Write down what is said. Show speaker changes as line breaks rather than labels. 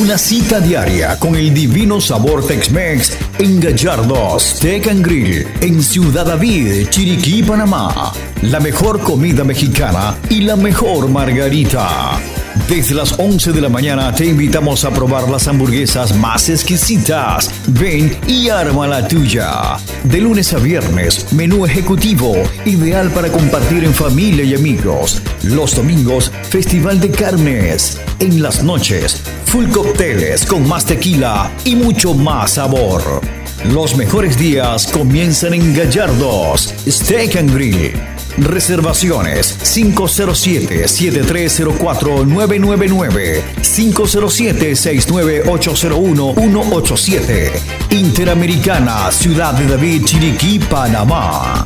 Una cita diaria con el divino sabor Tex-Mex en Gallardos Steak and Grill en Ciudad David, Chiriquí, Panamá. La mejor comida mexicana y la mejor margarita. Desde las 11 de la mañana te invitamos a probar las hamburguesas más exquisitas. Ven y arma la tuya. De lunes a viernes, menú ejecutivo, ideal para compartir en familia y amigos. Los domingos, Festival de Carnes. En las noches, full cócteles con más tequila y mucho más sabor. Los mejores días comienzan en Gallardos, Steak and Grill. Reservaciones 507-7304-999 507-69801-187 Interamericana, Ciudad de David, Chiriquí, Panamá.